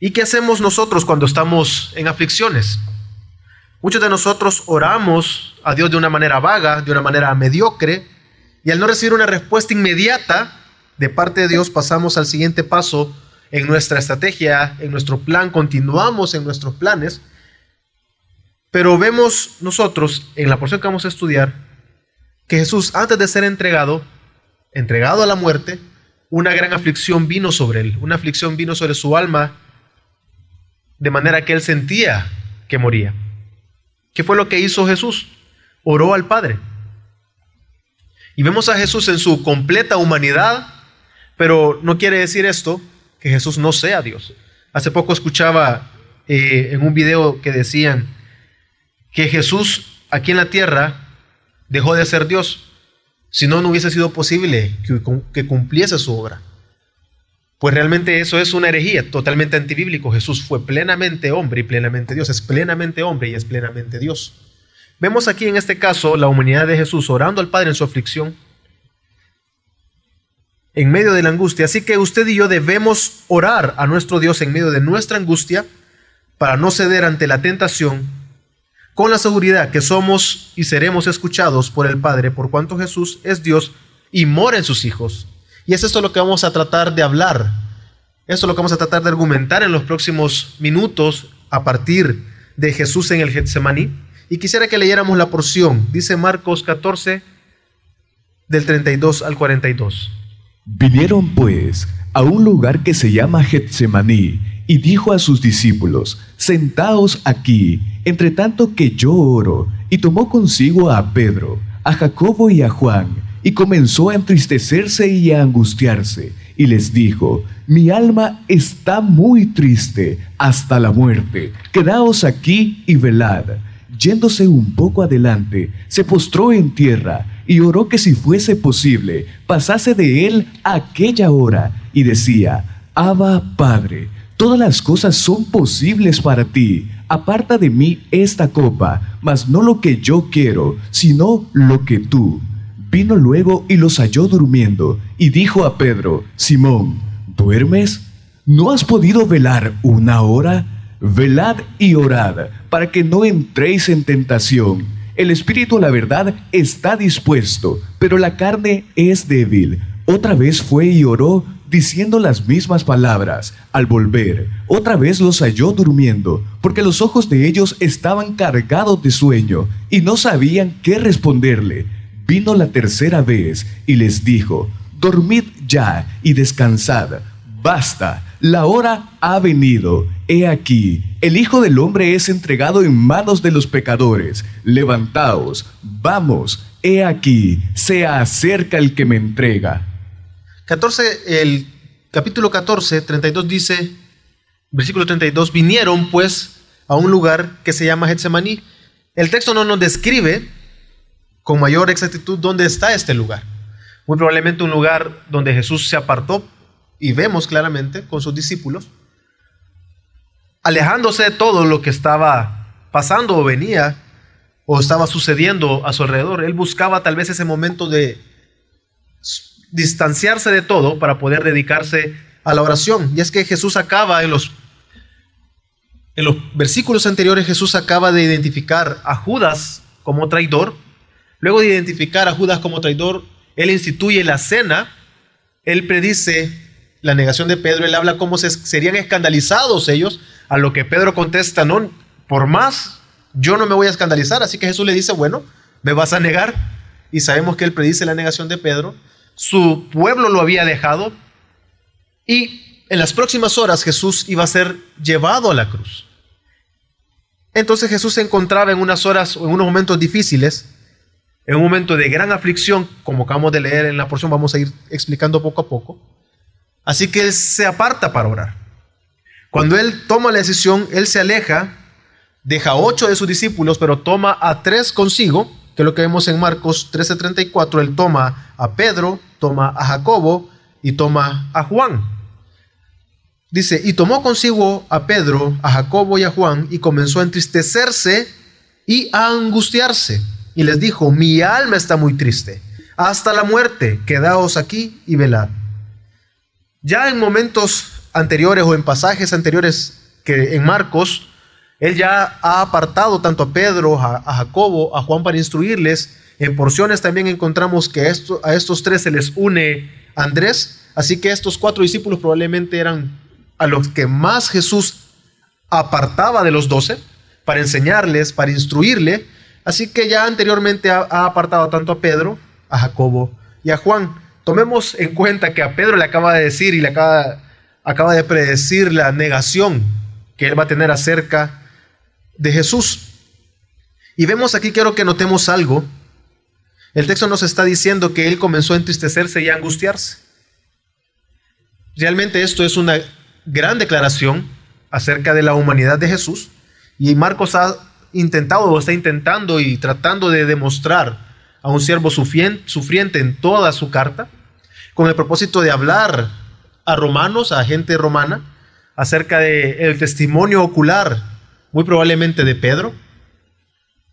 ¿Y qué hacemos nosotros cuando estamos en aflicciones? Muchos de nosotros oramos a Dios de una manera vaga, de una manera mediocre, y al no recibir una respuesta inmediata de parte de Dios, pasamos al siguiente paso en nuestra estrategia, en nuestro plan, continuamos en nuestros planes, pero vemos nosotros en la porción que vamos a estudiar que Jesús, antes de ser entregado, entregado a la muerte, una gran aflicción vino sobre él, una aflicción vino sobre su alma, de manera que él sentía que moría. ¿Qué fue lo que hizo Jesús? Oró al Padre. Y vemos a Jesús en su completa humanidad, pero no quiere decir esto que Jesús no sea Dios. Hace poco escuchaba eh, en un video que decían que Jesús aquí en la tierra dejó de ser Dios, si no, no hubiese sido posible que, que cumpliese su obra. Pues realmente eso es una herejía totalmente antibíblico. Jesús fue plenamente hombre y plenamente Dios. Es plenamente hombre y es plenamente Dios. Vemos aquí en este caso la humanidad de Jesús orando al Padre en su aflicción, en medio de la angustia. Así que usted y yo debemos orar a nuestro Dios en medio de nuestra angustia para no ceder ante la tentación, con la seguridad que somos y seremos escuchados por el Padre, por cuanto Jesús es Dios y mora en sus hijos. Y es esto lo que vamos a tratar de hablar. Esto es lo que vamos a tratar de argumentar en los próximos minutos a partir de Jesús en el Getsemaní. Y quisiera que leyéramos la porción. Dice Marcos 14, del 32 al 42. Vinieron pues a un lugar que se llama Getsemaní y dijo a sus discípulos, Sentaos aquí, entre tanto que yo oro. Y tomó consigo a Pedro, a Jacobo y a Juan y comenzó a entristecerse y a angustiarse, y les dijo, mi alma está muy triste hasta la muerte, quedaos aquí y velad. Yéndose un poco adelante, se postró en tierra y oró que si fuese posible, pasase de él aquella hora, y decía, Abba Padre, todas las cosas son posibles para ti, aparta de mí esta copa, mas no lo que yo quiero, sino lo que tú. Vino luego y los halló durmiendo, y dijo a Pedro, Simón, ¿duermes? ¿No has podido velar una hora? Velad y orad, para que no entréis en tentación. El espíritu, la verdad, está dispuesto, pero la carne es débil. Otra vez fue y oró, diciendo las mismas palabras. Al volver, otra vez los halló durmiendo, porque los ojos de ellos estaban cargados de sueño, y no sabían qué responderle. Vino la tercera vez y les dijo, Dormid ya y descansad. Basta, la hora ha venido. He aquí, el Hijo del Hombre es entregado en manos de los pecadores. Levantaos, vamos, he aquí, se acerca el que me entrega. 14, el capítulo 14, 32 dice, versículo 32, vinieron pues a un lugar que se llama Getsemaní. El texto no nos describe con mayor exactitud dónde está este lugar. Muy probablemente un lugar donde Jesús se apartó y vemos claramente con sus discípulos, alejándose de todo lo que estaba pasando o venía o estaba sucediendo a su alrededor. Él buscaba tal vez ese momento de distanciarse de todo para poder dedicarse a la oración. Y es que Jesús acaba en los en los versículos anteriores Jesús acaba de identificar a Judas como traidor Luego de identificar a Judas como traidor, él instituye la cena, él predice la negación de Pedro, él habla cómo se, serían escandalizados ellos, a lo que Pedro contesta, no, por más, yo no me voy a escandalizar, así que Jesús le dice, bueno, me vas a negar, y sabemos que él predice la negación de Pedro, su pueblo lo había dejado, y en las próximas horas Jesús iba a ser llevado a la cruz. Entonces Jesús se encontraba en unas horas en unos momentos difíciles, en un momento de gran aflicción, como acabamos de leer en la porción, vamos a ir explicando poco a poco. Así que él se aparta para orar. Cuando él toma la decisión, él se aleja, deja ocho de sus discípulos, pero toma a tres consigo, que es lo que vemos en Marcos 13:34. Él toma a Pedro, toma a Jacobo y toma a Juan. Dice, y tomó consigo a Pedro, a Jacobo y a Juan, y comenzó a entristecerse y a angustiarse y les dijo, mi alma está muy triste, hasta la muerte, quedaos aquí y velad. Ya en momentos anteriores o en pasajes anteriores que en Marcos, él ya ha apartado tanto a Pedro, a, Jacobo, a Juan para instruirles. En porciones también encontramos que a estos tres se les une Andrés. Así que estos cuatro discípulos probablemente eran a los que más Jesús apartaba de los doce para enseñarles, para instruirle. Así que ya anteriormente ha, apartado tanto a Pedro, a Jacobo y a Juan. Tomemos en cuenta que a Pedro le acaba de decir y le acaba, acaba de predecir la negación que él va a tener acerca de Jesús. Y vemos aquí, quiero que notemos algo. El texto nos está diciendo que él comenzó a entristecerse y a angustiarse. Realmente esto es una gran declaración acerca de la humanidad de Jesús. Y Marcos ha intentado o está intentando y tratando de demostrar a un siervo sufriente en toda su carta, con el propósito de hablar a romanos, a gente romana, acerca del testimonio ocular, muy probablemente de Pedro,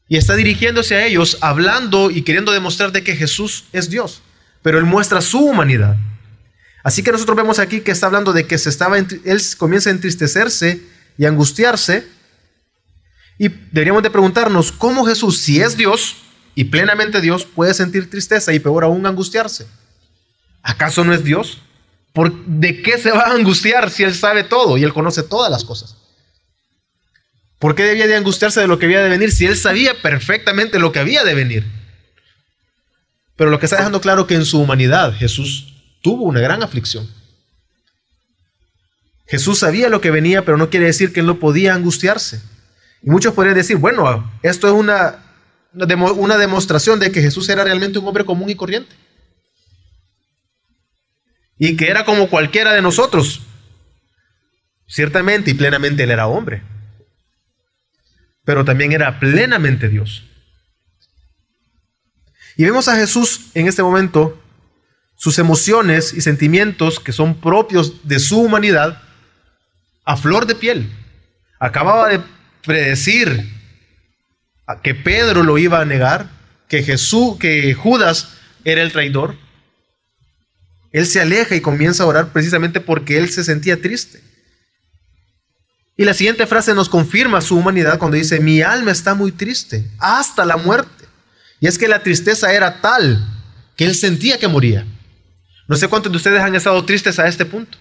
y está dirigiéndose a ellos, hablando y queriendo demostrar de que Jesús es Dios, pero él muestra su humanidad. Así que nosotros vemos aquí que está hablando de que se estaba, él comienza a entristecerse y angustiarse, y deberíamos de preguntarnos cómo Jesús, si es Dios y plenamente Dios, puede sentir tristeza y peor aún angustiarse. ¿Acaso no es Dios? ¿Por ¿De qué se va a angustiar si Él sabe todo y Él conoce todas las cosas? ¿Por qué debía de angustiarse de lo que había de venir si Él sabía perfectamente lo que había de venir? Pero lo que está dejando claro que en su humanidad Jesús tuvo una gran aflicción. Jesús sabía lo que venía, pero no quiere decir que Él no podía angustiarse. Y muchos podrían decir, bueno, esto es una, una demostración de que Jesús era realmente un hombre común y corriente y que era como cualquiera de nosotros. Ciertamente y plenamente él era hombre, pero también era plenamente Dios. Y vemos a Jesús en este momento, sus emociones y sentimientos que son propios de su humanidad, a flor de piel. Acababa de predecir que Pedro lo iba a negar, que Jesús, que Judas era el traidor. Él se aleja y comienza a orar precisamente porque él se sentía triste. Y la siguiente frase nos confirma su humanidad cuando dice, mi alma está muy triste, hasta la muerte. Y es que la tristeza era tal que él sentía que moría. No sé cuántos de ustedes han estado tristes a este punto.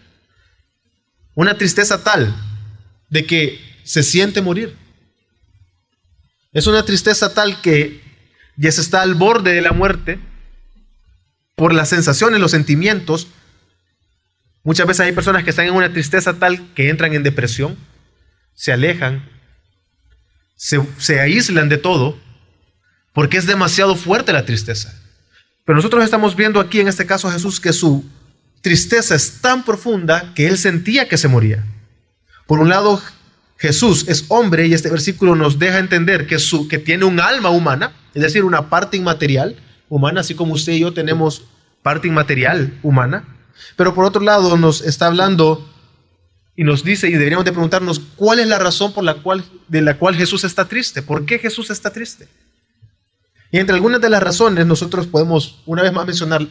Una tristeza tal de que se siente morir. Es una tristeza tal que ya se está al borde de la muerte por las sensaciones, los sentimientos. Muchas veces hay personas que están en una tristeza tal que entran en depresión, se alejan, se, aíslan de todo, porque es demasiado fuerte la tristeza. Pero nosotros estamos viendo aquí en este caso a Jesús que su tristeza es tan profunda que él sentía que se moría. Por un lado, Jesús es hombre y este versículo nos deja entender que, su, que tiene un alma humana, es decir, una parte inmaterial, humana, así como usted y yo tenemos parte inmaterial humana. Pero por otro lado nos está hablando y nos dice, y deberíamos de preguntarnos, ¿cuál es la razón por la cual, de la cual Jesús está triste? ¿Por qué Jesús está triste? Y entre algunas de las razones nosotros podemos una vez más mencionar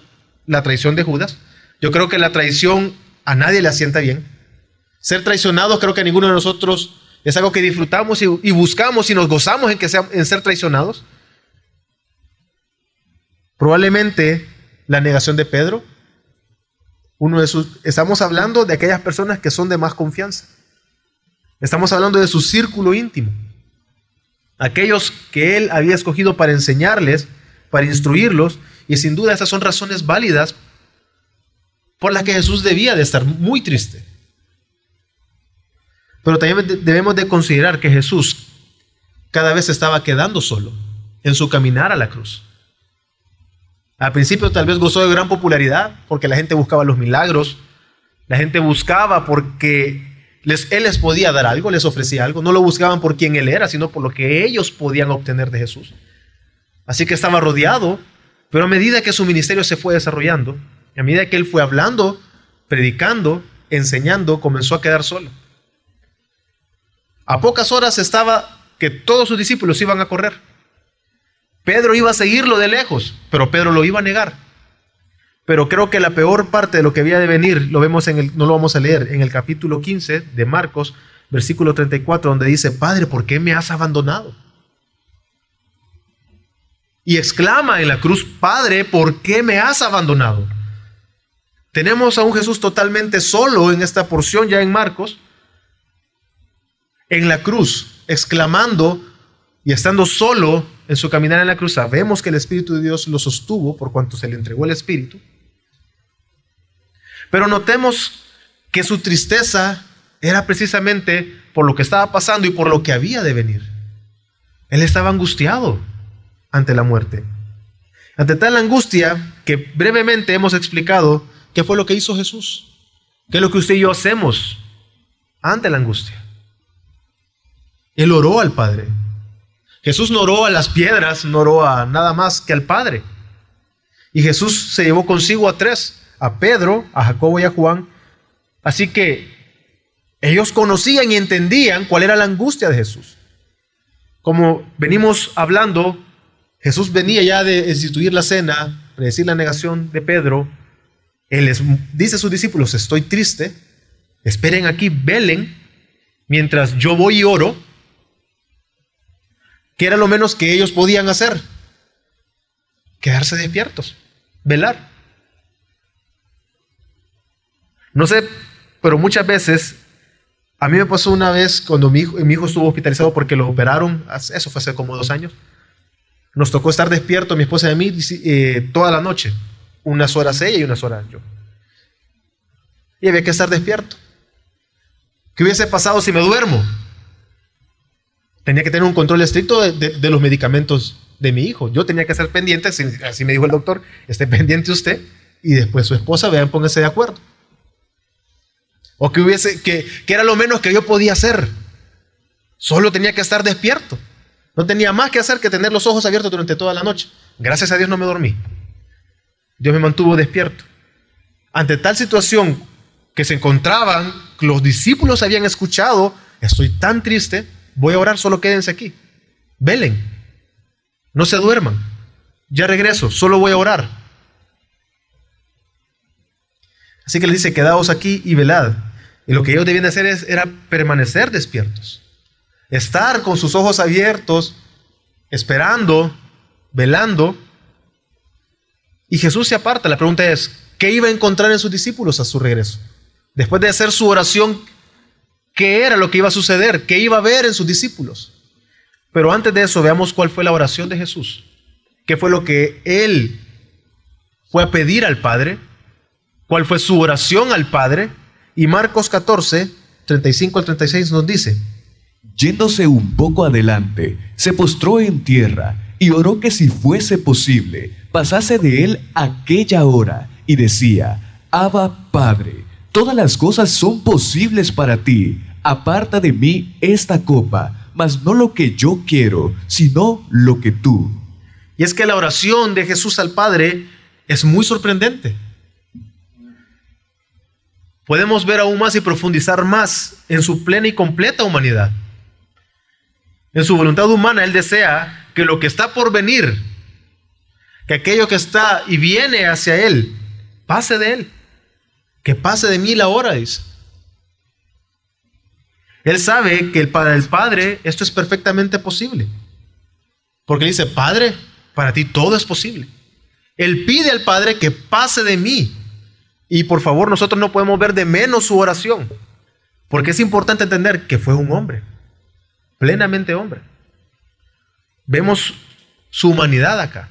la traición de Judas. Yo creo que la traición a nadie le asienta bien. Ser traicionados creo que a ninguno de nosotros es algo que disfrutamos y, buscamos y nos gozamos en, que sea, en ser traicionados. Probablemente la negación de Pedro, uno de sus, estamos hablando de aquellas personas que son de más confianza. Estamos hablando de su círculo íntimo. Aquellos que él había escogido para enseñarles, para instruirlos, y sin duda esas son razones válidas por las que Jesús debía de estar muy triste. Pero también debemos de considerar que Jesús cada vez estaba quedando solo en su caminar a la cruz. Al principio tal vez gozó de gran popularidad porque la gente buscaba los milagros, la gente buscaba porque les, Él les podía dar algo, les ofrecía algo, no lo buscaban por quién Él era, sino por lo que ellos podían obtener de Jesús. Así que estaba rodeado, pero a medida que su ministerio se fue desarrollando, a medida que Él fue hablando, predicando, enseñando, comenzó a quedar solo. A pocas horas estaba que todos sus discípulos iban a correr. Pedro iba a seguirlo de lejos, pero Pedro lo iba a negar. Pero creo que la peor parte de lo que había de venir, lo vemos en el, no lo vamos a leer, en el capítulo 15 de Marcos, versículo 34, donde dice, Padre, ¿por qué me has abandonado? Y exclama en la cruz, Padre, ¿por qué me has abandonado? Tenemos a un Jesús totalmente solo en esta porción ya en Marcos, en la cruz, exclamando y estando solo en su caminar en la cruz. Sabemos que el Espíritu de Dios lo sostuvo por cuanto se le entregó el Espíritu. Pero notemos que su tristeza era precisamente por lo que estaba pasando y por lo que había de venir. Él estaba angustiado ante la muerte. Ante tal angustia que brevemente hemos explicado qué fue lo que hizo Jesús. ¿Qué es lo que usted y yo hacemos ante la angustia? Él oró al Padre. Jesús no oró a las piedras, no oró a nada más que al Padre. Y Jesús se llevó consigo a tres, a Pedro, a Jacobo y a Juan. Así que ellos conocían y entendían cuál era la angustia de Jesús. Como venimos hablando, Jesús venía ya de instituir la cena, decir la negación de Pedro. Él les dice a sus discípulos, estoy triste, esperen aquí, velen, mientras yo voy y oro, que era lo menos que ellos podían hacer. Quedarse despiertos, velar. No sé, pero muchas veces, a mí me pasó una vez cuando mi hijo, mi hijo estuvo hospitalizado porque lo operaron, eso fue hace como dos años. Nos tocó estar despierto, mi esposa y a mí, eh, toda la noche. Unas horas ella y unas horas yo. Y había que estar despierto. ¿Qué hubiese pasado si me duermo? Tenía que tener un control estricto de, los medicamentos de mi hijo. Yo tenía que ser pendiente, así, me dijo el doctor, esté pendiente usted y después su esposa, vean, pónganse de acuerdo. O que hubiese, que, que era lo menos que yo podía hacer. Solo tenía que estar despierto. No tenía más que hacer que tener los ojos abiertos durante toda la noche. Gracias a Dios no me dormí. Dios me mantuvo despierto. Ante tal situación que se encontraban, los discípulos habían escuchado, estoy tan triste, voy a orar, solo quédense aquí. Velen, no se duerman. Ya regreso, solo voy a orar. Así que les dice, quedaos aquí y velad. Y lo que ellos debían hacer es, era permanecer despiertos. Estar con sus ojos abiertos, esperando, velando. Y Jesús se aparta. La pregunta es, ¿qué iba a encontrar en sus discípulos a su regreso? Después de hacer su oración qué era lo que iba a suceder, qué iba a ver en sus discípulos. Pero antes de eso, veamos cuál fue la oración de Jesús. ¿Qué fue lo que él fue a pedir al Padre? ¿Cuál fue su oración al Padre? Y Marcos 14, 35 al 36 nos dice, Yéndose un poco adelante, se postró en tierra y oró que si fuese posible, pasase de él aquella hora y decía, Abba Padre, todas las cosas son posibles para ti aparta de mí esta copa, mas no lo que yo quiero, sino lo que tú. Y es que la oración de Jesús al Padre es muy sorprendente. Podemos ver aún más y profundizar más en su plena y completa humanidad. En su voluntad humana, Él desea que lo que está por venir, que aquello que está y viene hacia Él, pase de Él. Que pase de mí la hora, dice. Él sabe que para el Padre esto es perfectamente posible. Porque dice, Padre, para ti todo es posible. Él pide al Padre que pase de mí. Y por favor, nosotros no podemos ver de menos su oración. Porque es importante entender que fue un hombre, plenamente hombre. Vemos su humanidad acá,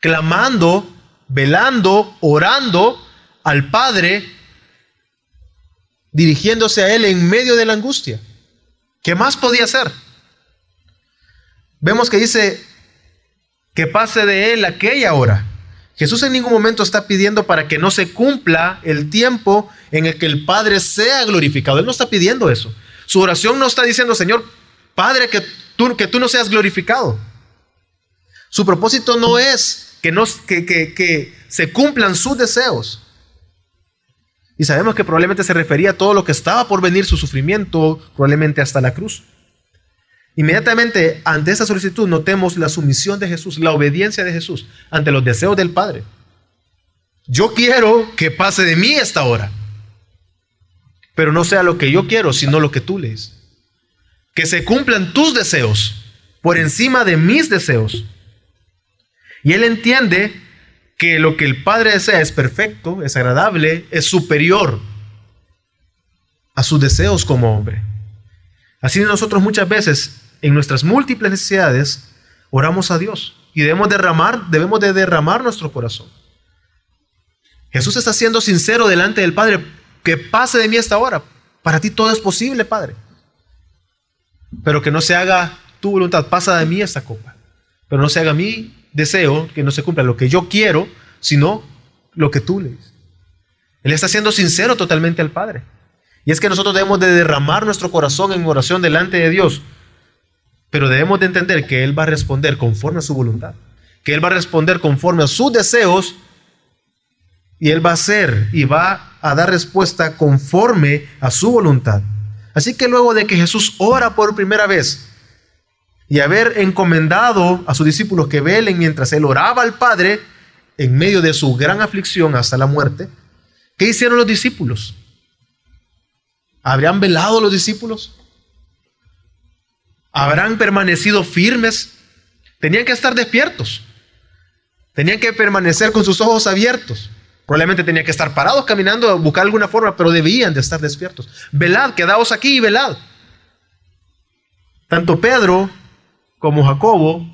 clamando, velando, orando al Padre dirigiéndose a él en medio de la angustia. ¿Qué más podía hacer? Vemos que dice que pase de él aquella hora. Jesús en ningún momento está pidiendo para que no se cumpla el tiempo en el que el Padre sea glorificado. Él no está pidiendo eso. Su oración no está diciendo, Señor, Padre, que tú, que tú no seas glorificado. Su propósito no es que, no, que, que se cumplan sus deseos. Y sabemos que probablemente se refería a todo lo que estaba por venir, su sufrimiento, probablemente hasta la cruz. Inmediatamente ante esa solicitud notemos la sumisión de Jesús, la obediencia de Jesús ante los deseos del Padre. Yo quiero que pase de mí esta hora. Pero no sea lo que yo quiero, sino lo que tú lees. Que se cumplan tus deseos por encima de mis deseos. Y él entiende que lo que el Padre desea es perfecto, es agradable, es superior a sus deseos como hombre. Así nosotros muchas veces en nuestras múltiples necesidades oramos a Dios y debemos derramar, debemos de derramar nuestro corazón. Jesús está siendo sincero delante del Padre, que pase de mí esta hora. Para ti todo es posible, Padre. Pero que no se haga tu voluntad, pasa de mí esta copa. Pero no se haga mi deseo, que no se cumpla lo que yo quiero, sino lo que tú le dices. Él está siendo sincero totalmente al Padre. Y es que nosotros debemos de derramar nuestro corazón en oración delante de Dios. Pero debemos de entender que Él va a responder conforme a su voluntad. Que Él va a responder conforme a sus deseos. Y Él va a hacer y va a dar respuesta conforme a su voluntad. Así que luego de que Jesús ora por primera vez y haber encomendado a sus discípulos que velen mientras Él oraba al Padre en medio de su gran aflicción hasta la muerte, ¿qué hicieron los discípulos? ¿Habrían velado los discípulos? ¿Habrán permanecido firmes? Tenían que estar despiertos. Tenían que permanecer con sus ojos abiertos. Probablemente tenían que estar parados caminando, buscar alguna forma, pero debían de estar despiertos. Velad, quedaos aquí y velad. Tanto Pedro como Jacobo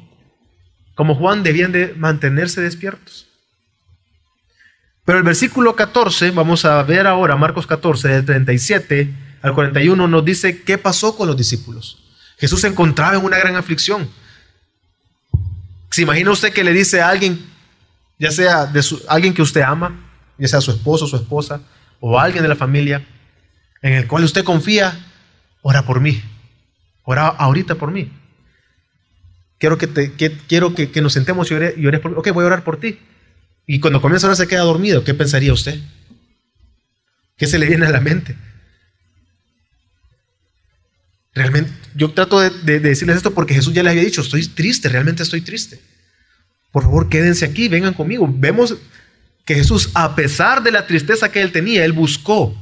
como Juan debían de mantenerse despiertos. Pero el versículo 14, vamos a ver ahora, Marcos 14, del 37 al 41, nos dice qué pasó con los discípulos. Jesús se encontraba en una gran aflicción. ¿Se imagina usted que le dice a alguien, ya sea de alguien que usted ama, ya sea su esposo, su esposa, o alguien de la familia, en el cual usted confía, ora por mí, ora ahorita por mí. Quiero que, te, quiero que, nos sentemos y ores, por mí. Ok, voy a orar por ti. Y cuando comienza a orar se queda dormido. ¿Qué pensaría usted? ¿Qué se le viene a la mente? Realmente, yo trato de, decirles esto porque Jesús ya les había dicho, estoy triste, realmente estoy triste. Por favor, quédense aquí, vengan conmigo. Vemos que Jesús, a pesar de la tristeza que él tenía, él buscó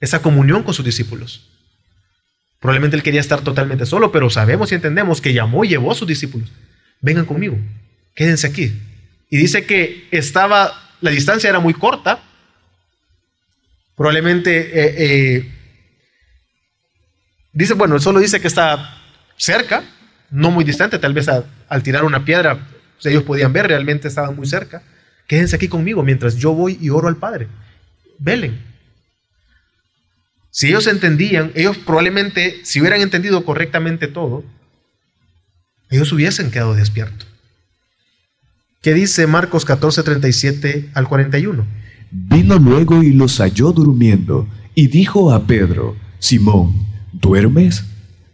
esa comunión con sus discípulos. Probablemente él quería estar totalmente solo, pero sabemos y entendemos que llamó y llevó a sus discípulos. Vengan conmigo, quédense aquí. Y dice que estaba, la distancia era muy corta. Probablemente, eh, eh, dice, bueno, él solo dice que está cerca, no muy distante, tal vez al tirar una piedra ellos podían ver, realmente estaban muy cerca. Quédense aquí conmigo mientras yo voy y oro al Padre. Velen. Si ellos entendían, ellos probablemente, si hubieran entendido correctamente todo, ellos hubiesen quedado despiertos. ¿Qué dice Marcos 14, 37 al 41? Vino luego y los halló durmiendo, y dijo a Pedro, Simón, ¿duermes?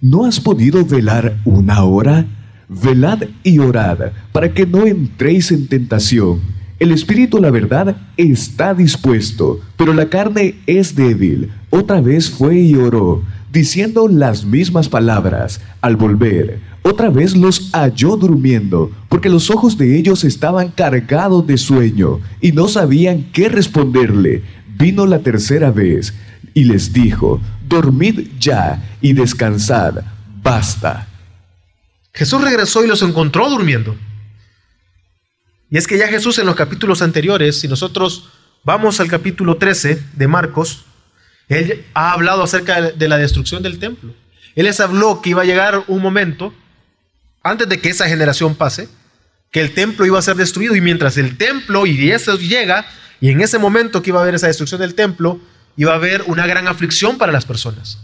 ¿No has podido velar una hora? Velad y orad, para que no entréis en tentación. El espíritu, la verdad, está dispuesto, pero la carne es débil. Otra vez fue y oró, diciendo las mismas palabras. Al volver, otra vez los halló durmiendo, porque los ojos de ellos estaban cargados de sueño y no sabían qué responderle. Vino la tercera vez y les dijo, dormid ya y descansad, basta. Jesús regresó y los encontró durmiendo. Y es que ya Jesús en los capítulos anteriores, si nosotros vamos al capítulo 13 de Marcos, él ha hablado acerca de la destrucción del templo. Él les habló que iba a llegar un momento antes de que esa generación pase, que el templo iba a ser destruido y mientras el templo y eso llega, y en ese momento que iba a haber esa destrucción del templo, iba a haber una gran aflicción para las personas.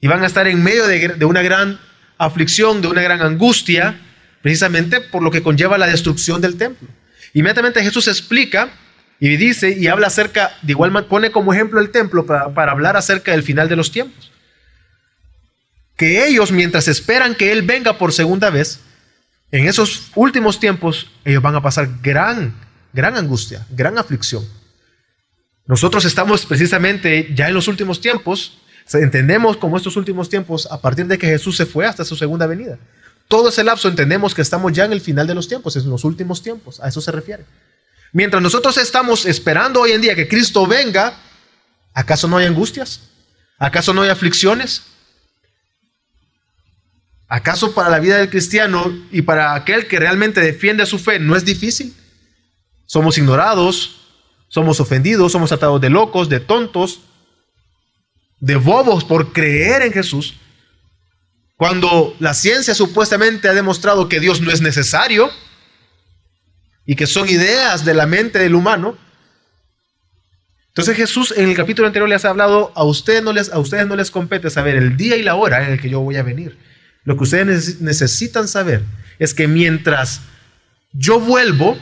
Iban a estar en medio de, una gran aflicción, de una gran angustia, precisamente por lo que conlleva la destrucción del templo. Inmediatamente Jesús explica y dice y habla acerca, de igual manera pone como ejemplo el templo para hablar acerca del final de los tiempos que ellos, mientras esperan que Él venga por segunda vez, en esos últimos tiempos, ellos van a pasar gran, gran angustia, gran aflicción. Nosotros estamos precisamente ya en los últimos tiempos, entendemos como estos últimos tiempos a partir de que Jesús se fue hasta su segunda venida. Todo ese lapso entendemos que estamos ya en el final de los tiempos, en los últimos tiempos, a eso se refiere. Mientras nosotros estamos esperando hoy en día que Cristo venga, ¿acaso no hay angustias? ¿Acaso no hay aflicciones? ¿Acaso para la vida del cristiano y para aquel que realmente defiende su fe no es difícil? Somos ignorados, somos ofendidos, somos tratados de locos, de tontos, de bobos por creer en Jesús. Cuando la ciencia supuestamente ha demostrado que Dios no es necesario y que son ideas de la mente del humano. Entonces Jesús en el capítulo anterior les ha hablado, a ustedes no les, a ustedes no les compete saber el día y la hora en el que yo voy a venir. Lo que ustedes necesitan saber es que mientras yo vuelvo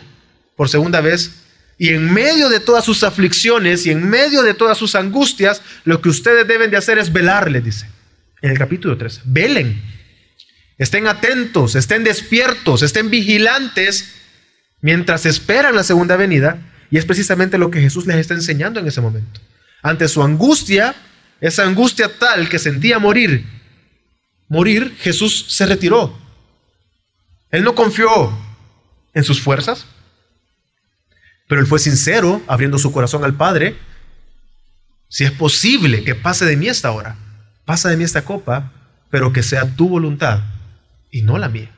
por segunda vez, y en medio de todas sus aflicciones y en medio de todas sus angustias, lo que ustedes deben de hacer es velar, le dice en el capítulo 3. Velen, estén atentos, estén despiertos, estén vigilantes mientras esperan la segunda venida. Y es precisamente lo que Jesús les está enseñando en ese momento. Ante su angustia, esa angustia tal que sentía morir, morir, Jesús se retiró. Él no confió en sus fuerzas, pero él fue sincero, abriendo su corazón al Padre. Si es posible que pase de mí esta hora, pasa de mí esta copa, pero que sea tu voluntad y no la mía.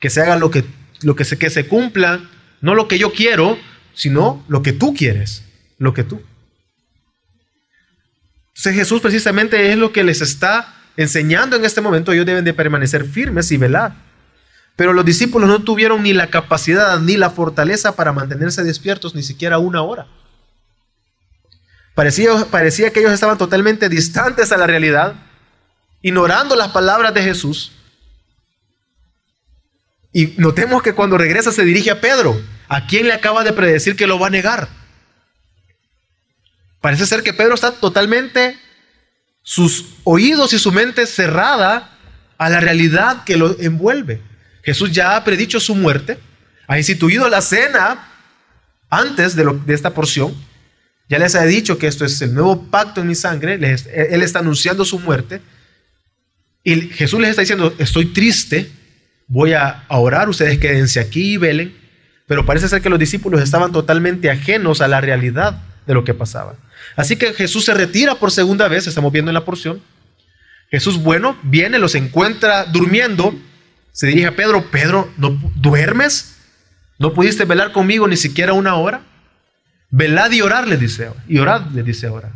Que se haga lo que, lo que, se, que se cumpla, no lo que yo quiero, sino lo que tú quieres, lo que tú. Entonces Jesús precisamente es lo que les está enseñando en este momento. Ellos deben de permanecer firmes y velar. Pero los discípulos no tuvieron ni la capacidad ni la fortaleza para mantenerse despiertos ni siquiera una hora. Parecía, parecía que ellos estaban totalmente distantes a la realidad, ignorando las palabras de Jesús. Y notemos que cuando regresa se dirige a Pedro, a quien le acaba de predecir que lo va a negar. Parece ser que Pedro está totalmente, sus oídos y su mente cerrada a la realidad que lo envuelve. Jesús ya ha predicho su muerte, ha instituido la cena antes de, de esta porción. Ya les ha dicho que esto es el nuevo pacto en mi sangre. él está anunciando su muerte. Y Jesús les está diciendo, estoy triste, voy a orar, ustedes quédense aquí y velen. Pero parece ser que los discípulos estaban totalmente ajenos a la realidad de lo que pasaba. Así que Jesús se retira por segunda vez, estamos viendo en la porción. Jesús, bueno, viene, los encuentra durmiendo se dirige a Pedro, Pedro, ¿no duermes? ¿No pudiste velar conmigo ni siquiera una hora? Velad y orar, le dice, y orad, le dice ahora.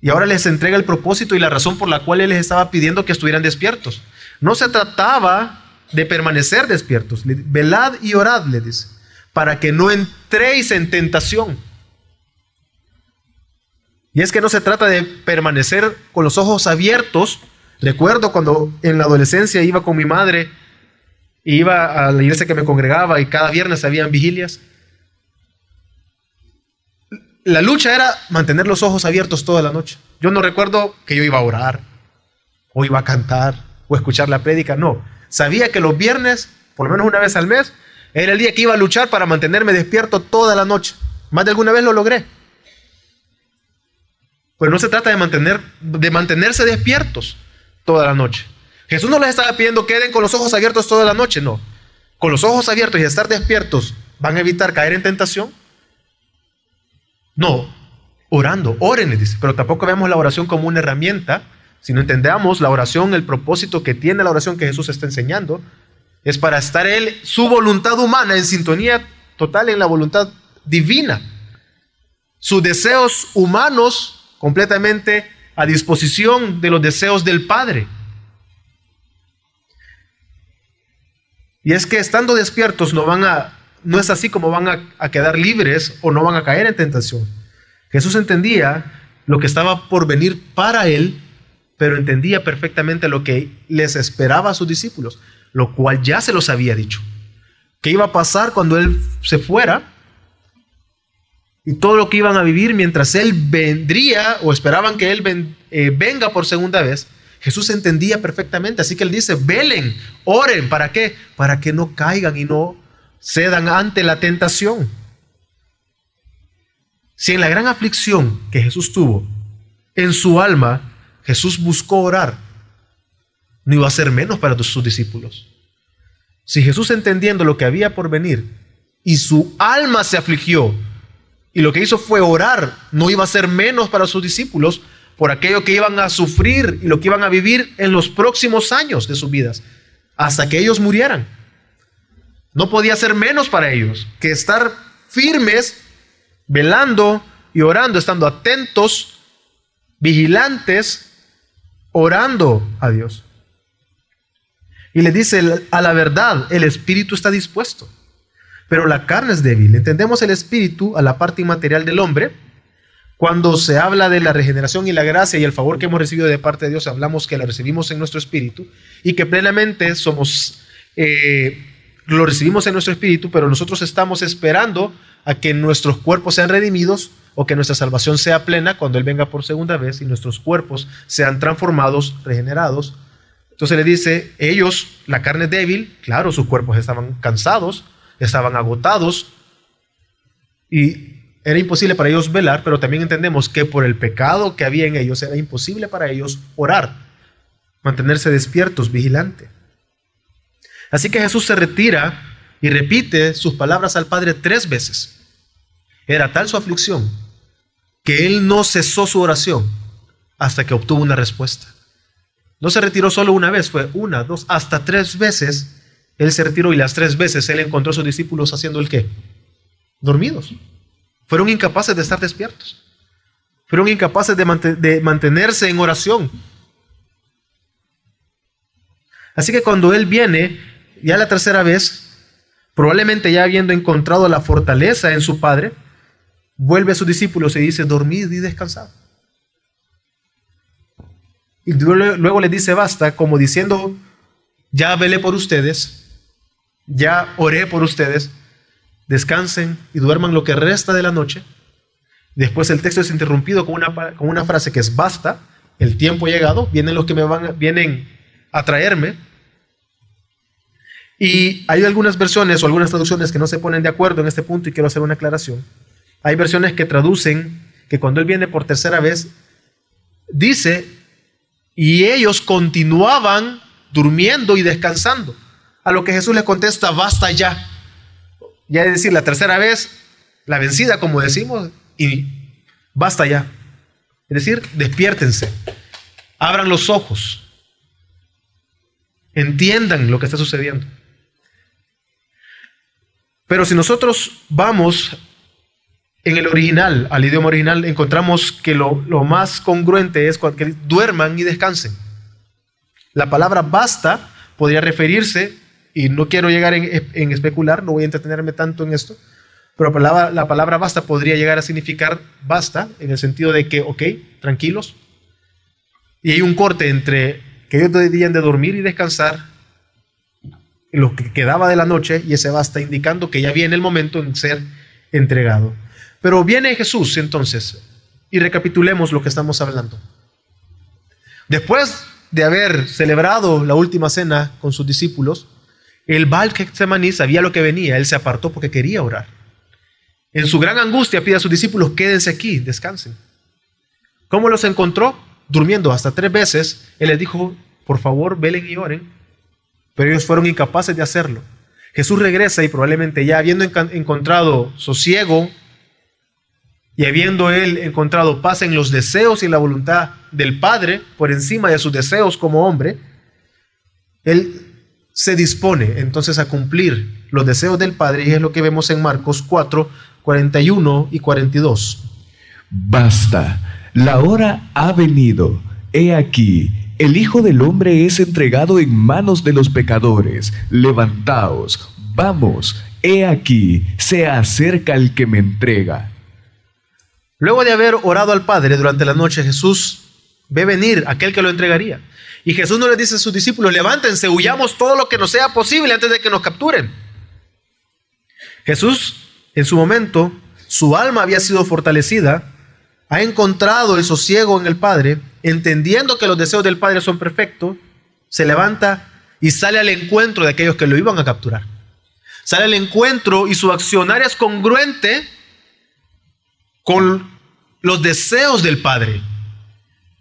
Y ahora les entrega el propósito y la razón por la cual él les estaba pidiendo que estuvieran despiertos. No se trataba de permanecer despiertos. Velad y orad, le dice, para que no entréis en tentación. Y es que no se trata de permanecer con los ojos abiertos Recuerdo cuando en la adolescencia iba con mi madre, iba a la iglesia que me congregaba y cada viernes habían vigilias. La lucha era mantener los ojos abiertos toda la noche. Yo no recuerdo que yo iba a orar, o iba a cantar, o escuchar la prédica, no. Sabía que los viernes, por lo menos una vez al mes, era el día que iba a luchar para mantenerme despierto toda la noche. Más de alguna vez lo logré. Pues no se trata de, mantener, de mantenerse despiertos, toda la noche. Jesús no les estaba pidiendo queden con los ojos abiertos toda la noche, no. Con los ojos abiertos y estar despiertos, ¿van a evitar caer en tentación? No, orando, oren, dice. Pero tampoco veamos la oración como una herramienta, sino entendamos la oración, el propósito que tiene la oración que Jesús está enseñando, es para estar él, su voluntad humana, en sintonía total en la voluntad divina. Sus deseos humanos completamente a disposición de los deseos del Padre. Y es que estando despiertos no van a, no es así como van a, quedar libres o no van a caer en tentación. Jesús entendía lo que estaba por venir para él, pero entendía perfectamente lo que les esperaba a sus discípulos, lo cual ya se los había dicho. ¿Qué iba a pasar cuando él se fuera? y todo lo que iban a vivir mientras Él vendría o esperaban que Él eh, venga por segunda vez, Jesús entendía perfectamente. Así que Él dice, velen, oren, ¿para qué? Para que no caigan y no cedan ante la tentación. Si en la gran aflicción que Jesús tuvo en su alma, Jesús buscó orar, no iba a ser menos para sus discípulos. Si Jesús entendiendo lo que había por venir, y su alma se afligió. Y lo que hizo fue orar. No iba a ser menos para sus discípulos por aquello que iban a sufrir y lo que iban a vivir en los próximos años de sus vidas, hasta que ellos murieran. No podía ser menos para ellos que estar firmes, velando y orando, estando atentos, vigilantes, orando a Dios. Y le dice, a la verdad, el espíritu está dispuesto, pero la carne es débil. Entendemos el espíritu a la parte inmaterial del hombre. Cuando se habla de la regeneración y la gracia y el favor que hemos recibido de parte de Dios, hablamos que la recibimos en nuestro espíritu y que plenamente somos, eh, lo recibimos en nuestro espíritu, pero nosotros estamos esperando a que nuestros cuerpos sean redimidos o que nuestra salvación sea plena cuando Él venga por segunda vez y nuestros cuerpos sean transformados, regenerados. Entonces le dice, ellos, la carne débil, claro, sus cuerpos estaban cansados, estaban agotados y era imposible para ellos velar, pero también entendemos que por el pecado que había en ellos era imposible para ellos orar, mantenerse despiertos, vigilantes. Así que Jesús se retira y repite sus palabras al Padre tres veces. Era tal su aflicción que él no cesó su oración hasta que obtuvo una respuesta. No se retiró solo una vez, fue una, dos, hasta tres veces. Él se retiró y las tres veces él encontró a sus discípulos haciendo el qué? Dormidos. Fueron incapaces de estar despiertos. Fueron incapaces de, de mantenerse en oración. Así que cuando él viene, ya la tercera vez, probablemente ya habiendo encontrado la fortaleza en su Padre, vuelve a sus discípulos y dice, dormid y descansad. Y luego les dice, basta, como diciendo, ya velé por ustedes, ya oré por ustedes, descansen y duerman lo que resta de la noche. Después el texto es interrumpido con una, con una frase que es basta, el tiempo ha llegado, vienen los que me van, vienen a traerme. Y hay algunas versiones o algunas traducciones que no se ponen de acuerdo en este punto y quiero hacer una aclaración. Hay versiones que traducen que cuando Él viene por tercera vez, dice, y ellos continuaban durmiendo y descansando. A lo que Jesús le contesta, basta ya. Ya es decir, la tercera vez, la vencida, como decimos, y basta ya. Es decir, despiértense, abran los ojos, entiendan lo que está sucediendo. Pero si nosotros vamos en el original, al idioma original, encontramos que lo, más congruente es que duerman y descansen. La palabra basta podría referirse, y no quiero llegar en, especular, no voy a entretenerme tanto en esto, pero la palabra, la palabra basta podría llegar a significar basta, en el sentido de que, ok, tranquilos, y hay un corte entre que ellos debían de dormir y descansar, lo que quedaba de la noche, y ese basta indicando que ya viene el momento en ser entregado. Pero viene Jesús entonces, y recapitulemos lo que estamos hablando. Después de haber celebrado la última cena con sus discípulos, el Baal Getsemaní sabía lo que venía, él se apartó porque quería orar. En su gran angustia pide a sus discípulos, quédense aquí, descansen. ¿Cómo los encontró? Durmiendo hasta tres veces, él les dijo, por favor, velen y oren, pero ellos fueron incapaces de hacerlo. Jesús regresa y probablemente ya habiendo encontrado sosiego y habiendo él encontrado paz en los deseos y la voluntad del Padre por encima de sus deseos como hombre, él se dispone entonces a cumplir los deseos del Padre y es lo que vemos en Marcos 4, 41 y 42. Basta, la hora ha venido. He aquí, el Hijo del Hombre es entregado en manos de los pecadores. Levantaos, vamos, he aquí, se acerca el que me entrega. Luego de haber orado al Padre durante la noche, Jesús ve venir aquel que lo entregaría. Y Jesús no le dice a sus discípulos, levántense, huyamos todo lo que nos sea posible antes de que nos capturen. Jesús, en su momento, su alma había sido fortalecida, ha encontrado el sosiego en el Padre, entendiendo que los deseos del Padre son perfectos, se levanta y sale al encuentro de aquellos que lo iban a capturar. Sale al encuentro y su accionario es congruente con los deseos del Padre.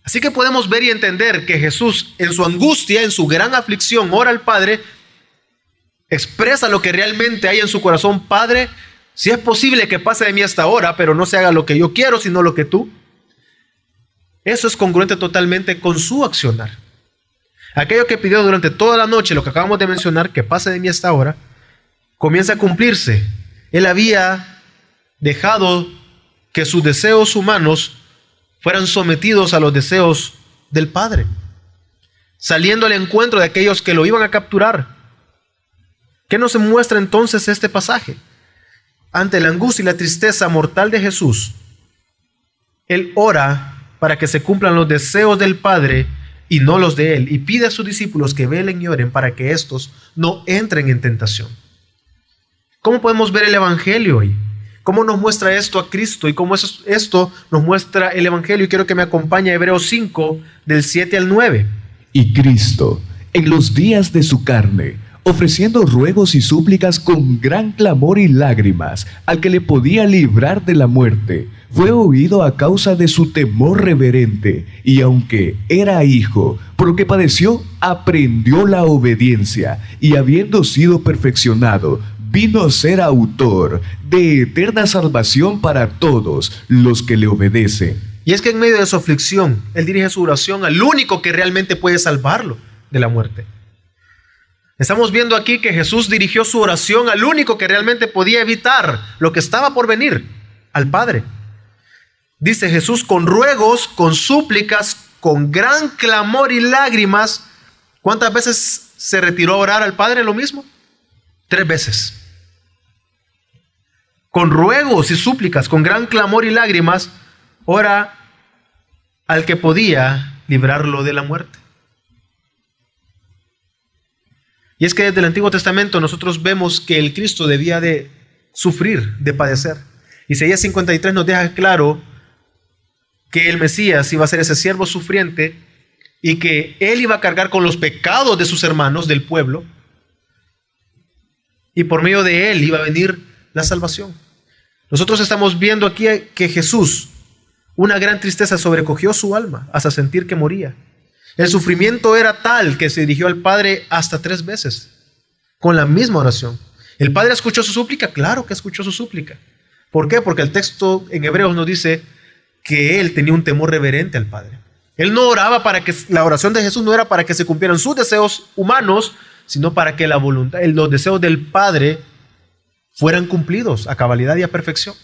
Así que podemos ver y entender que Jesús en su angustia, en su gran aflicción, ora al Padre expresa lo que realmente hay en su corazón, Padre, si es posible que pase de mí hasta ahora, pero no se haga lo que yo quiero, sino lo que tú. Eso es congruente totalmente con su accionar. Aquello que pidió durante toda la noche, lo que acabamos de mencionar, que pase de mí hasta ahora, comienza a cumplirse. Él había dejado que sus deseos humanos fueran sometidos a los deseos del Padre, saliendo al encuentro de aquellos que lo iban a capturar. ¿Qué nos muestra entonces este pasaje? Ante la angustia y la tristeza mortal de Jesús, Él ora para que se cumplan los deseos del Padre y no los de Él, y pide a sus discípulos que velen y oren para que éstos no entren en tentación. ¿Cómo podemos ver el Evangelio hoy? ¿Cómo nos muestra esto a Cristo y cómo esto nos muestra el Evangelio? Y quiero que me acompañe a Hebreos 5, del 7 al 9. Y Cristo, en los días de su carne, ofreciendo ruegos y súplicas con gran clamor y lágrimas al que le podía librar de la muerte, fue oído a causa de su temor reverente, y aunque era hijo, por lo que padeció, aprendió la obediencia, y habiendo sido perfeccionado, vino a ser autor de eterna salvación para todos los que le obedecen. Y es que en medio de su aflicción, Él dirige su oración al único que realmente puede salvarlo de la muerte. Estamos viendo aquí que Jesús dirigió su oración al único que realmente podía evitar lo que estaba por venir, al Padre. Dice Jesús con ruegos, con súplicas, con gran clamor y lágrimas. ¿Cuántas veces se retiró a orar al Padre lo mismo? Tres veces. Con ruegos y súplicas, con gran clamor y lágrimas, ora al que podía librarlo de la muerte. Y es que desde el Antiguo Testamento nosotros vemos que el Cristo debía de sufrir, de padecer. Isaías 53 nos deja claro que el Mesías iba a ser ese siervo sufriente y que él iba a cargar con los pecados de sus hermanos, del pueblo, y por medio de él iba a venir la salvación. Nosotros estamos viendo aquí que Jesús, una gran tristeza sobrecogió su alma hasta sentir que moría. El sufrimiento era tal que se dirigió al Padre hasta tres veces, con la misma oración. ¿El Padre escuchó su súplica? Claro que escuchó su súplica. ¿Por qué? Porque el texto en Hebreos nos dice que él tenía un temor reverente al Padre. Él no oraba para que la oración de Jesús no era para que se cumplieran sus deseos humanos, sino para que la voluntad, los deseos del Padre fueran cumplidos a cabalidad y a perfección.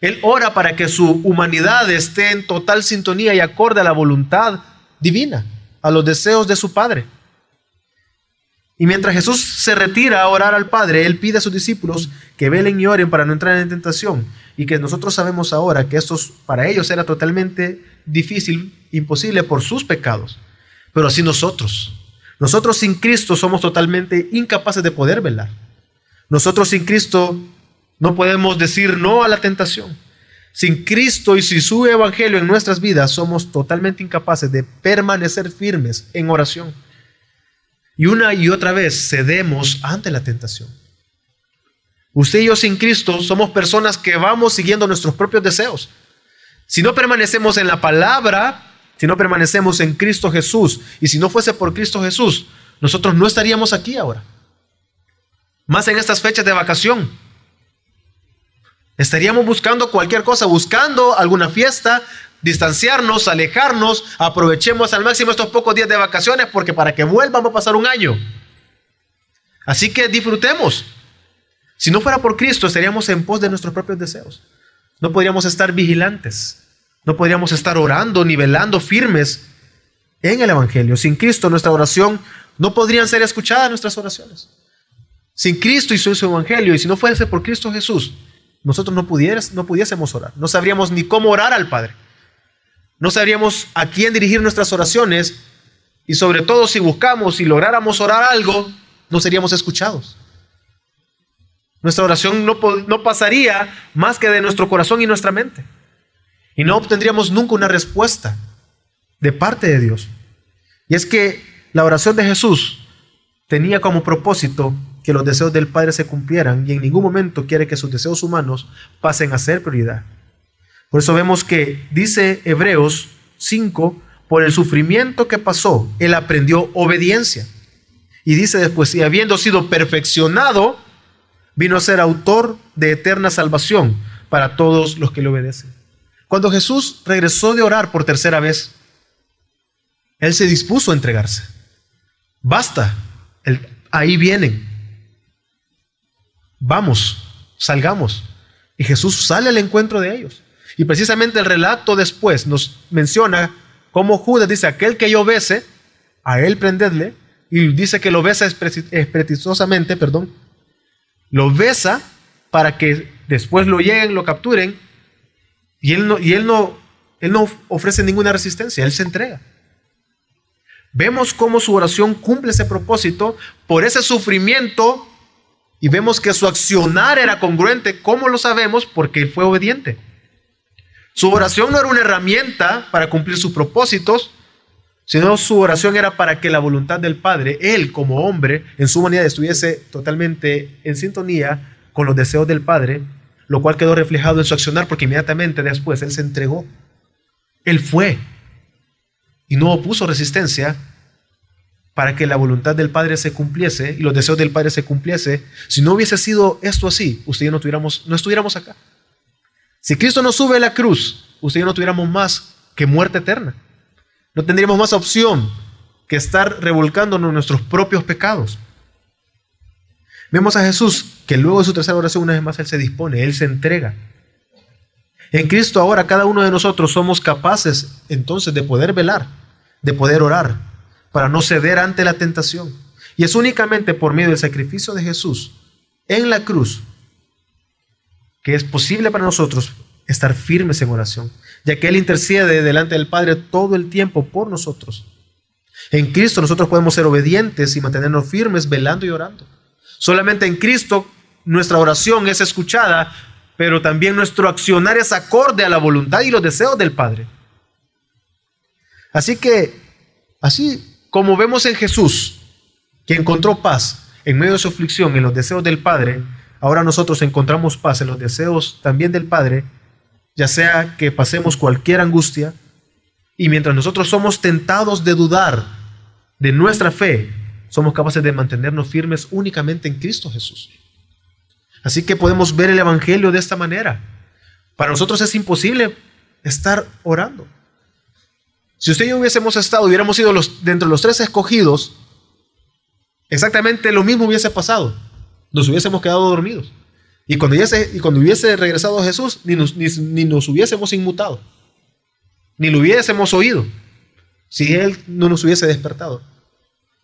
Él ora para que su humanidad esté en total sintonía y acorde a la voluntad divina, a los deseos de su Padre. Y mientras Jesús se retira a orar al Padre, Él pide a sus discípulos que velen y oren para no entrar en tentación. Y que nosotros sabemos ahora que esto para ellos era totalmente difícil, imposible por sus pecados. Pero así nosotros. Nosotros sin Cristo somos totalmente incapaces de poder velar. Nosotros sin Cristo no podemos decir no a la tentación. Sin Cristo y sin su evangelio en nuestras vidas somos totalmente incapaces de permanecer firmes en oración. Y una y otra vez cedemos ante la tentación. Usted y yo sin Cristo somos personas que vamos siguiendo nuestros propios deseos. Si no permanecemos en la palabra, si no permanecemos en Cristo Jesús, y si no fuese por Cristo Jesús, nosotros no estaríamos aquí ahora más en estas fechas de vacación. Estaríamos buscando cualquier cosa, buscando alguna fiesta, distanciarnos, alejarnos, aprovechemos al máximo estos pocos días de vacaciones porque para que vuelvan va a pasar un año. Así que disfrutemos. Si no fuera por Cristo, estaríamos en pos de nuestros propios deseos. No podríamos estar vigilantes. No podríamos estar orando, nivelando firmes en el Evangelio. Sin Cristo, nuestra oración no podrían ser escuchadas nuestras oraciones. Sin Cristo y su evangelio, y si no fuese por Cristo Jesús, nosotros no, pudieras, no pudiésemos orar. No sabríamos ni cómo orar al Padre. No sabríamos a quién dirigir nuestras oraciones. Y sobre todo si buscamos y lográramos orar algo, no seríamos escuchados. Nuestra oración no, pasaría más que de nuestro corazón y nuestra mente. Y no obtendríamos nunca una respuesta de parte de Dios. Y es que la oración de Jesús tenía como propósito que los deseos del Padre se cumplieran y en ningún momento quiere que sus deseos humanos pasen a ser prioridad. Por eso vemos que dice Hebreos 5, por el sufrimiento que pasó, él aprendió obediencia. Y dice después, y habiendo sido perfeccionado, vino a ser autor de eterna salvación para todos los que le obedecen. Cuando Jesús regresó de orar por tercera vez, Él se dispuso a entregarse. Basta, ahí vienen. Vamos, salgamos. Y Jesús sale al encuentro de ellos. Y precisamente el relato después nos menciona cómo Judas dice, aquel que yo bese, a él prendedle, y dice que lo besa expresosamente, perdón, lo besa para que después lo lleguen, lo capturen, y él no, y él no, él no ofrece ninguna resistencia, él se entrega. Vemos cómo su oración cumple ese propósito por ese sufrimiento y vemos que su accionar era congruente. ¿Cómo lo sabemos? Porque él fue obediente. Su oración no era una herramienta para cumplir sus propósitos, sino su oración era para que la voluntad del Padre, él como hombre, en su humanidad estuviese totalmente en sintonía con los deseos del Padre, lo cual quedó reflejado en su accionar porque inmediatamente después él se entregó. Él fue y no opuso resistencia para que la voluntad del Padre se cumpliese y los deseos del Padre se cumpliese. Si no hubiese sido esto así, usted y yo no, tuviéramos, no estuviéramos acá. Si Cristo no sube a la cruz, usted y yo no tuviéramos más que muerte eterna. No tendríamos más opción que estar revolcándonos en nuestros propios pecados. Vemos a Jesús que luego de su tercera oración, una vez más, Él se dispone, Él se entrega. En Cristo ahora cada uno de nosotros somos capaces entonces de poder velar, de poder orar, para no ceder ante la tentación. Y es únicamente por medio del sacrificio de Jesús en la cruz que es posible para nosotros estar firmes en oración, ya que Él intercede delante del Padre todo el tiempo por nosotros. En Cristo nosotros podemos ser obedientes y mantenernos firmes velando y orando. Solamente en Cristo nuestra oración es escuchada, pero también nuestro accionar es acorde a la voluntad y los deseos del Padre. Así que, así como vemos en Jesús, que encontró paz en medio de su aflicción, en los deseos del Padre, ahora nosotros encontramos paz en los deseos también del Padre, ya sea que pasemos cualquier angustia, y mientras nosotros somos tentados de dudar de nuestra fe, somos capaces de mantenernos firmes únicamente en Cristo Jesús. Así que podemos ver el Evangelio de esta manera. Para nosotros es imposible estar orando. Si usted y yo hubiésemos estado, hubiéramos sido los, dentro de los tres escogidos, exactamente lo mismo hubiese pasado. Nos hubiésemos quedado dormidos. Y cuando, hubiese, y cuando hubiese regresado Jesús, ni nos, ni nos hubiésemos inmutado. Ni lo hubiésemos oído. Si Él no nos hubiese despertado.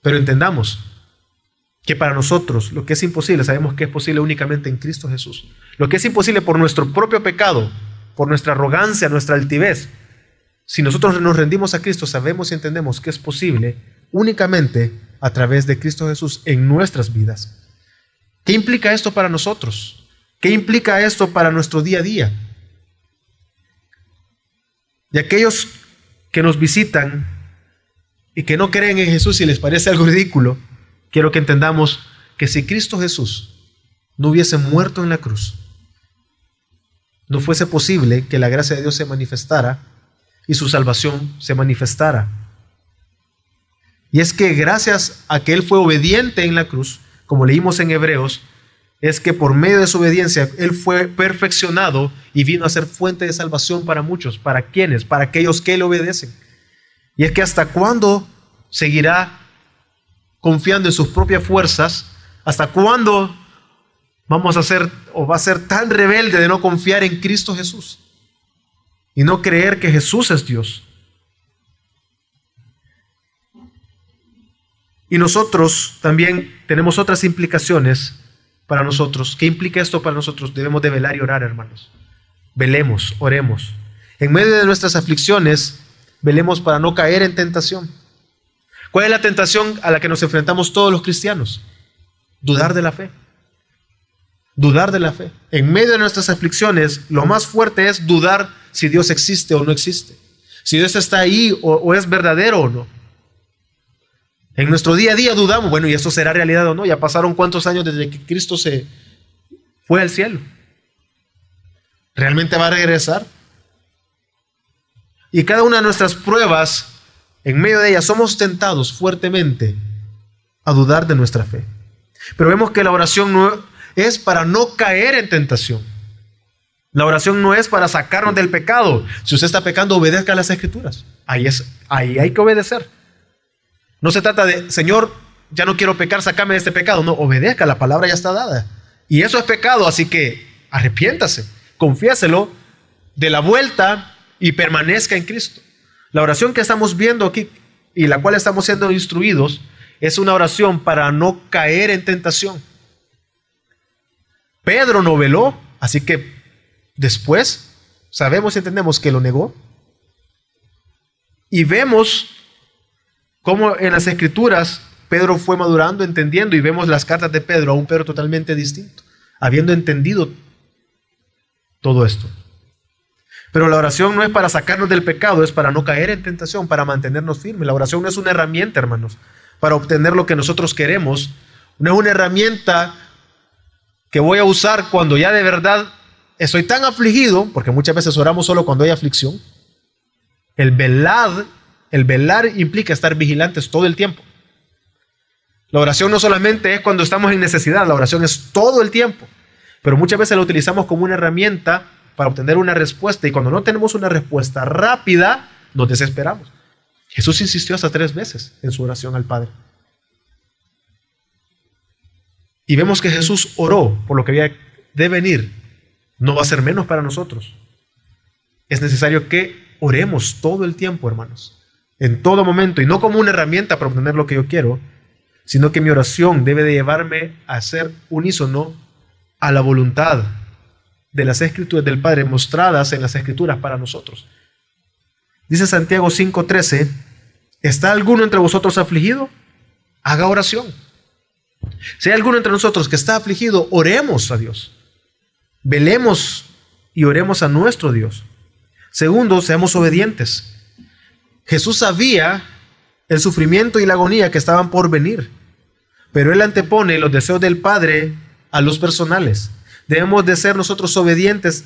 Pero entendamos que para nosotros lo que es imposible, sabemos que es posible únicamente en Cristo Jesús. Lo que es imposible por nuestro propio pecado, por nuestra arrogancia, nuestra altivez, si nosotros nos rendimos a Cristo, sabemos y entendemos que es posible únicamente a través de Cristo Jesús en nuestras vidas. ¿Qué implica esto para nosotros? ¿Qué implica esto para nuestro día a día? Y aquellos que nos visitan y que no creen en Jesús y les parece algo ridículo, quiero que entendamos que si Cristo Jesús no hubiese muerto en la cruz, no fuese posible que la gracia de Dios se manifestara y su salvación se manifestara. Y es que gracias a que Él fue obediente en la cruz, como leímos en Hebreos, es que por medio de su obediencia Él fue perfeccionado y vino a ser fuente de salvación para muchos. ¿Para quienes? Para aquellos que le obedecen. Y es que hasta cuándo seguirá confiando en sus propias fuerzas, hasta cuándo vamos a ser o va a ser tan rebelde de no confiar en Cristo Jesús y no creer que Jesús es Dios. Y nosotros también tenemos otras implicaciones para nosotros. ¿Qué implica esto para nosotros? Debemos de velar y orar, hermanos. Velemos, oremos. En medio de nuestras aflicciones, velemos para no caer en tentación. ¿Cuál es la tentación a la que nos enfrentamos todos los cristianos? Dudar de la fe. Dudar de la fe. En medio de nuestras aflicciones, lo más fuerte es dudar si Dios existe o no existe. Si Dios está ahí o, es verdadero o no. En nuestro día a día dudamos, bueno, ¿y eso será realidad o no? Ya pasaron cuántos años desde que Cristo se fue al cielo. ¿Realmente va a regresar? Y cada una de nuestras pruebas, en medio de ellas, somos tentados fuertemente a dudar de nuestra fe. Pero vemos que la oración no es para no caer en tentación. La oración no es para sacarnos del pecado. Si usted está pecando, obedezca a las escrituras. Ahí, es, ahí hay que obedecer. No se trata de, Señor, ya no quiero pecar, sacame de este pecado. No, obedezca, la palabra ya está dada. Y eso es pecado, así que arrepiéntase, confiéselo, de la vuelta y permanezca en Cristo. La oración que estamos viendo aquí y la cual estamos siendo instruidos es una oración para no caer en tentación. Pedro no veló, así que después sabemos y entendemos que lo negó. Y vemos cómo en las escrituras Pedro fue madurando, entendiendo, y vemos las cartas de Pedro a un Pedro totalmente distinto, habiendo entendido todo esto. Pero la oración no es para sacarnos del pecado, es para no caer en tentación, para mantenernos firmes. La oración no es una herramienta, hermanos, para obtener lo que nosotros queremos. No es una herramienta que voy a usar cuando ya de verdad estoy tan afligido, porque muchas veces oramos solo cuando hay aflicción. El velar, el velar implica estar vigilantes todo el tiempo. La oración no solamente es cuando estamos en necesidad, la oración es todo el tiempo. Pero muchas veces la utilizamos como una herramienta para obtener una respuesta y cuando no tenemos una respuesta rápida, nos desesperamos. Jesús insistió hasta tres veces en su oración al Padre. Y vemos que Jesús oró por lo que había de venir. No va a ser menos para nosotros. Es necesario que oremos todo el tiempo, hermanos. En todo momento. Y no como una herramienta para obtener lo que yo quiero, sino que mi oración debe de llevarme a ser unísono a la voluntad de las escrituras del Padre mostradas en las escrituras para nosotros. Dice Santiago 5:13, ¿está alguno entre vosotros afligido? Haga oración. Si hay alguno entre nosotros que está afligido, oremos a Dios. Velemos y oremos a nuestro Dios. Segundo, seamos obedientes. Jesús sabía el sufrimiento y la agonía que estaban por venir, pero él antepone los deseos del Padre a los personales. Debemos de ser nosotros obedientes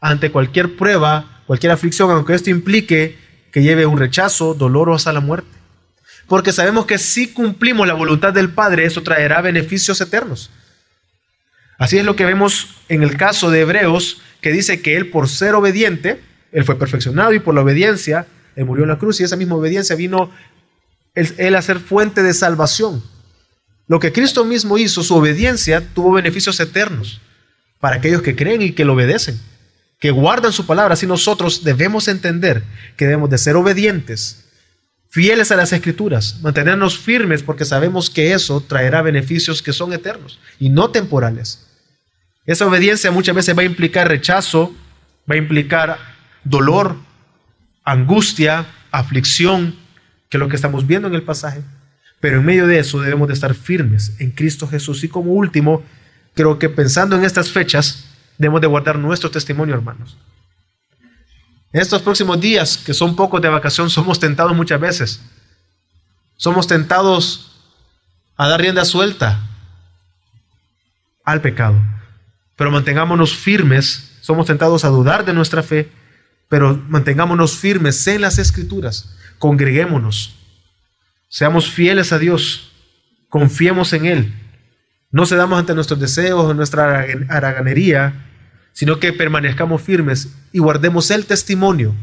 ante cualquier prueba, cualquier aflicción, aunque esto implique que lleve un rechazo, dolor o hasta la muerte. Porque sabemos que si cumplimos la voluntad del Padre, eso traerá beneficios eternos. Así es lo que vemos en el caso de Hebreos, que dice que él por ser obediente, él fue perfeccionado y por la obediencia, él murió en la cruz y esa misma obediencia vino él a ser fuente de salvación. Lo que Cristo mismo hizo, su obediencia, tuvo beneficios eternos para aquellos que creen y que lo obedecen, que guardan su palabra. Así nosotros debemos entender que debemos de ser obedientes, fieles a las escrituras, mantenernos firmes porque sabemos que eso traerá beneficios que son eternos y no temporales. Esa obediencia muchas veces va a implicar rechazo, va a implicar dolor, angustia, aflicción, que es lo que estamos viendo en el pasaje. Pero en medio de eso debemos de estar firmes en Cristo Jesús. Y como último, creo que pensando en estas fechas, debemos de guardar nuestro testimonio, hermanos. En estos próximos días, que son pocos de vacación, somos tentados muchas veces. Somos tentados a dar rienda suelta al pecado. Pero mantengámonos firmes. Somos tentados a dudar de nuestra fe, pero mantengámonos firmes en las escrituras. Congreguémonos Seamos fieles a Dios, confiemos en Él. No cedamos ante nuestros deseos nuestra haraganería, sino que permanezcamos firmes y guardemos el testimonio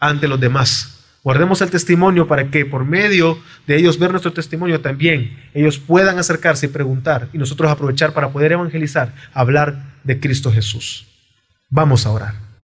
ante los demás. Guardemos el testimonio para que por medio de ellos ver nuestro testimonio también ellos puedan acercarse y preguntar y nosotros aprovechar para poder evangelizar, hablar de Cristo Jesús. Vamos a orar.